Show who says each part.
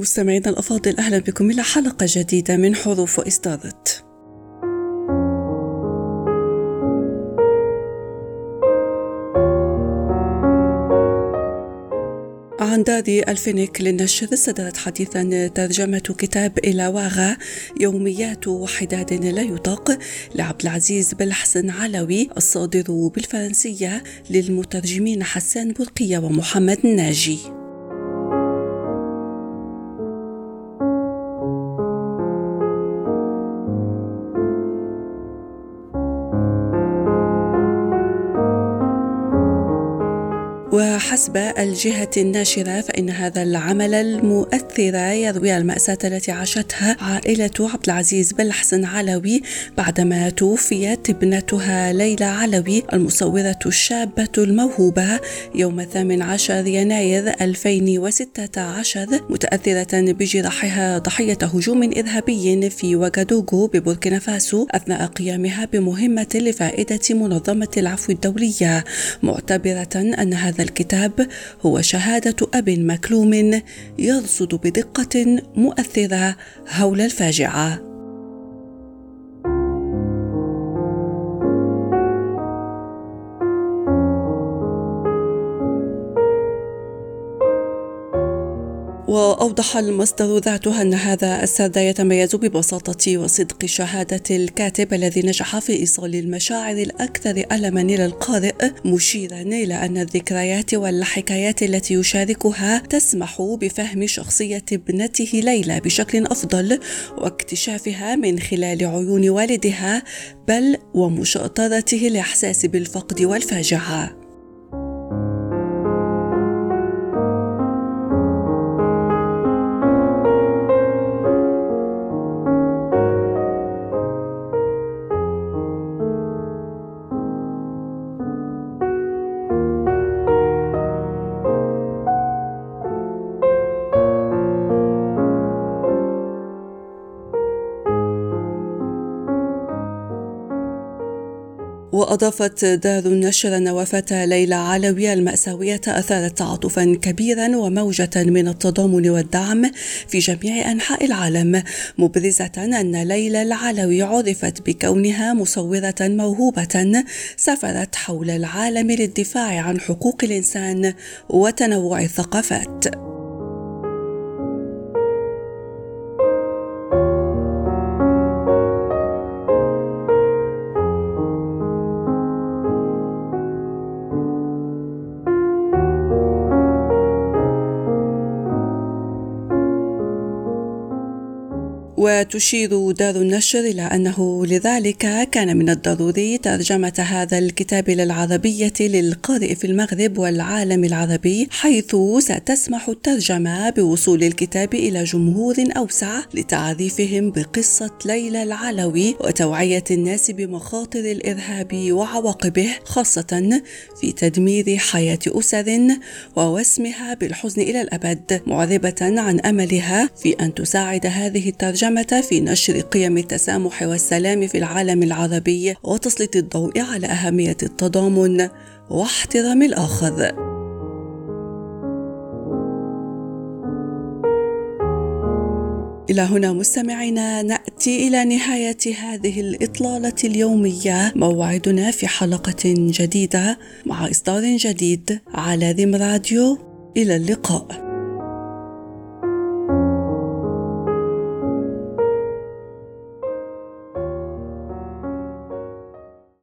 Speaker 1: مستمعينا الأفاضل أهلا بكم إلى حلقة جديدة من حروف وإصدارات عن دار الفينيك للنشر صدرت حديثا ترجمة كتاب إلاواغا يوميات وحداد لا يطاق لعبد العزيز بالحسن علوي الصادر بالفرنسية للمترجمين حسان برقية ومحمد ناجي. وحسب الجهة الناشرة فإن هذا العمل المؤثر يروي المأساة التي عاشتها عائلة عبد العزيز بالحسن علوي بعدما توفيت ابنتها ليلى علوي المصورة الشابة الموهوبة يوم 18 يناير 2016 متأثرة بجراحها ضحية هجوم إرهابي في وغادوغو ببوركينا فاسو أثناء قيامها بمهمة لفائدة منظمة العفو الدولية معتبرة أن هذا الكتاب هو شهادة أب مكلوم يرصد بدقة مؤثرة هول الفاجعة. وأوضح المصدر ذاته أن هذا السرد يتميز ببساطة وصدق شهادة الكاتب الذي نجح في إيصال المشاعر الأكثر ألما إلى القارئ مشيرا إلى أن الذكريات والحكايات التي يشاركها تسمح بفهم شخصية ابنته ليلى بشكل أفضل واكتشافها من خلال عيون والدها بل ومشاطرته الإحساس بالفقد والفاجعة. وأضافت دار النشر أن وفاة ليلى علوي المأساوية أثارت تعاطفا كبيرا وموجة من التضامن والدعم في جميع أنحاء العالم مبرزة أن ليلى العلوي عرفت بكونها مصورة موهوبة سافرت حول العالم للدفاع عن حقوق الإنسان وتنوع الثقافات. وتشير دار النشر إلى أنه لذلك كان من الضروري ترجمة هذا الكتاب للعربية للقارئ في المغرب والعالم العربي حيث ستسمح الترجمة بوصول الكتاب إلى جمهور أوسع لتعريفهم بقصة ليلى العلوي وتوعية الناس بمخاطر الإرهاب وعواقبه خاصة في تدمير حياة أسر ووسمها بالحزن إلى الأبد معربة عن أملها في أن تساعد هذه الترجمة في نشر قيم التسامح والسلام في العالم العربي وتسليط الضوء على أهمية التضامن واحترام الآخر. إلى هنا مستمعينا نأتي إلى نهاية هذه الإطلالة اليومية. موعدنا في حلقة جديدة مع إصدار جديد على ذم راديو. إلى اللقاء.